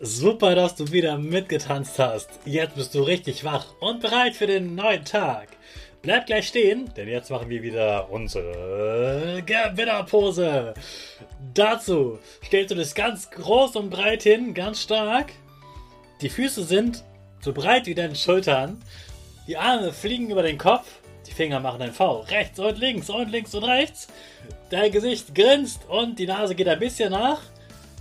Super, dass du wieder mitgetanzt hast. Jetzt bist du richtig wach und bereit für den neuen Tag. Bleib gleich stehen, denn jetzt machen wir wieder unsere Gewinnerpose. Dazu stellst du dich ganz groß und breit hin, ganz stark. Die Füße sind so breit wie deine Schultern. Die Arme fliegen über den Kopf. Die Finger machen ein V. Rechts und links und links und rechts. Dein Gesicht grinst und die Nase geht ein bisschen nach.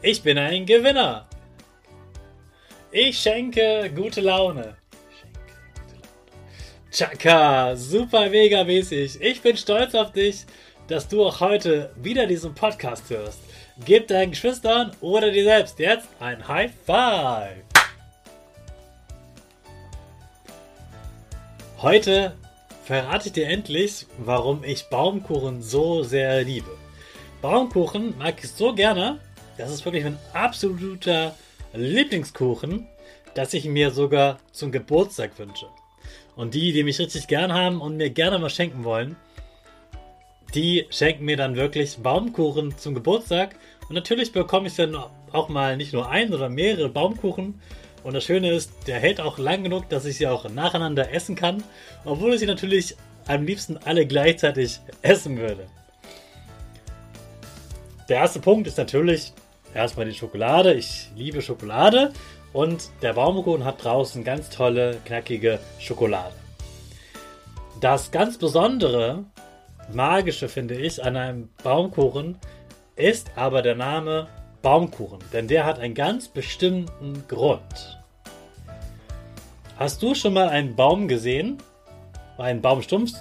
Ich bin ein Gewinner. Ich schenke gute Laune. Chaka, super mega mäßig. Ich bin stolz auf dich, dass du auch heute wieder diesen Podcast hörst. Gib deinen Geschwistern oder dir selbst jetzt ein High Five. Heute verrate ich dir endlich, warum ich Baumkuchen so sehr liebe. Baumkuchen mag ich so gerne, das ist wirklich mein absoluter Lieblingskuchen, dass ich mir sogar zum Geburtstag wünsche. Und die, die mich richtig gern haben und mir gerne was schenken wollen, die schenken mir dann wirklich Baumkuchen zum Geburtstag. Und natürlich bekomme ich dann auch mal nicht nur ein, sondern mehrere Baumkuchen. Und das Schöne ist, der hält auch lang genug, dass ich sie auch nacheinander essen kann. Obwohl ich sie natürlich am liebsten alle gleichzeitig essen würde. Der erste Punkt ist natürlich, erstmal die Schokolade. Ich liebe Schokolade. Und der Baumkuchen hat draußen ganz tolle, knackige Schokolade. Das ganz Besondere, Magische finde ich an einem Baumkuchen ist aber der Name Baumkuchen. Denn der hat einen ganz bestimmten Grund. Hast du schon mal einen Baum gesehen? Einen Baumstumpf,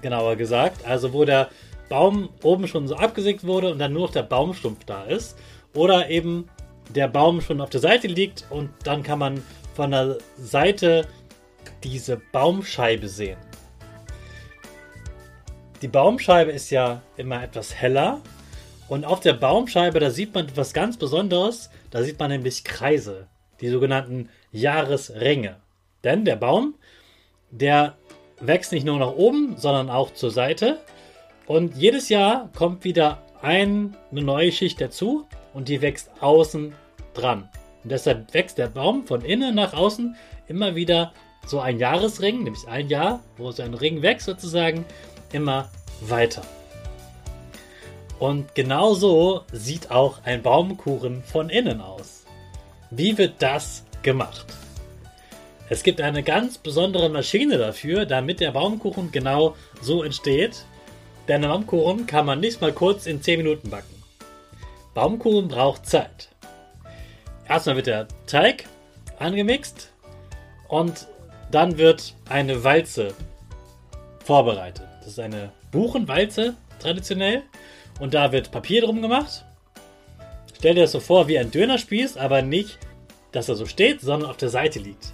genauer gesagt. Also wo der Baum oben schon so abgesägt wurde und dann nur noch der Baumstumpf da ist. Oder eben der Baum schon auf der Seite liegt und dann kann man von der Seite diese Baumscheibe sehen. Die Baumscheibe ist ja immer etwas heller und auf der Baumscheibe, da sieht man etwas ganz Besonderes. Da sieht man nämlich Kreise, die sogenannten Jahresringe. Denn der Baum, der wächst nicht nur nach oben, sondern auch zur Seite. Und jedes Jahr kommt wieder eine neue Schicht dazu und die wächst außen dran. Und deshalb wächst der Baum von innen nach außen immer wieder so ein Jahresring, nämlich ein Jahr, wo so ein Ring wächst sozusagen, immer weiter. Und genau so sieht auch ein Baumkuchen von innen aus. Wie wird das gemacht? Es gibt eine ganz besondere Maschine dafür, damit der Baumkuchen genau so entsteht. Denn ein Baumkuchen kann man nicht mal kurz in 10 Minuten backen. Baumkuchen braucht Zeit. Erstmal wird der Teig angemixt und dann wird eine Walze vorbereitet. Das ist eine Buchenwalze traditionell und da wird Papier drum gemacht, stell dir das so vor wie ein Dönerspieß, aber nicht, dass er so steht, sondern auf der Seite liegt.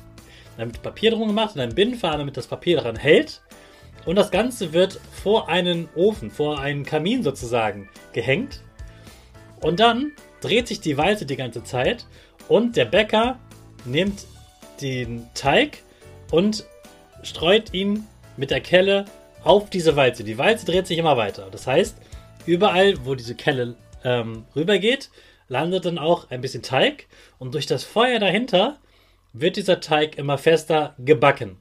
Dann wird Papier drum gemacht und ein Binnenfaden, damit das Papier daran hält. Und das Ganze wird vor einen Ofen, vor einen Kamin sozusagen gehängt. Und dann dreht sich die Walze die ganze Zeit und der Bäcker nimmt den Teig und streut ihn mit der Kelle auf diese Walze. Die Walze dreht sich immer weiter. Das heißt, überall, wo diese Kelle ähm, rübergeht, landet dann auch ein bisschen Teig und durch das Feuer dahinter wird dieser Teig immer fester gebacken.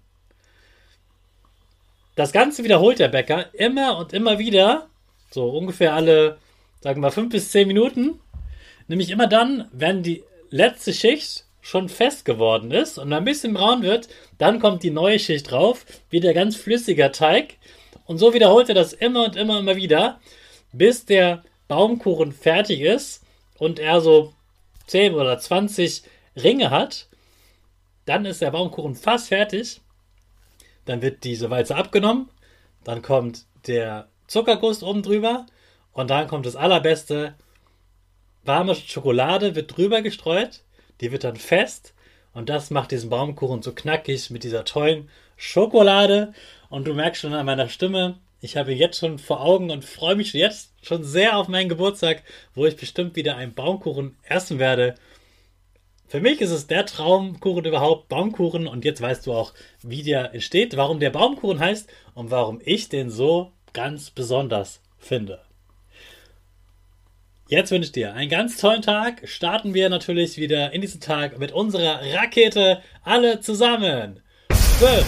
Das Ganze wiederholt der Bäcker immer und immer wieder, so ungefähr alle, sagen wir mal, 5 bis 10 Minuten. Nämlich immer dann, wenn die letzte Schicht schon fest geworden ist und ein bisschen braun wird, dann kommt die neue Schicht drauf, wieder ganz flüssiger Teig. Und so wiederholt er das immer und immer und immer wieder, bis der Baumkuchen fertig ist und er so 10 oder 20 Ringe hat. Dann ist der Baumkuchen fast fertig. Dann wird diese Walze abgenommen. Dann kommt der Zuckerguss oben drüber. Und dann kommt das allerbeste. Warme Schokolade wird drüber gestreut. Die wird dann fest. Und das macht diesen Baumkuchen so knackig mit dieser tollen Schokolade. Und du merkst schon an meiner Stimme, ich habe jetzt schon vor Augen und freue mich jetzt schon sehr auf meinen Geburtstag, wo ich bestimmt wieder einen Baumkuchen essen werde. Für mich ist es der Traumkuchen überhaupt, Baumkuchen. Und jetzt weißt du auch, wie der entsteht, warum der Baumkuchen heißt und warum ich den so ganz besonders finde. Jetzt wünsche ich dir einen ganz tollen Tag. Starten wir natürlich wieder in diesen Tag mit unserer Rakete alle zusammen. 5,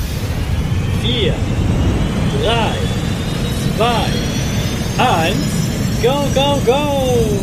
4, 3, 2, 1, go, go, go!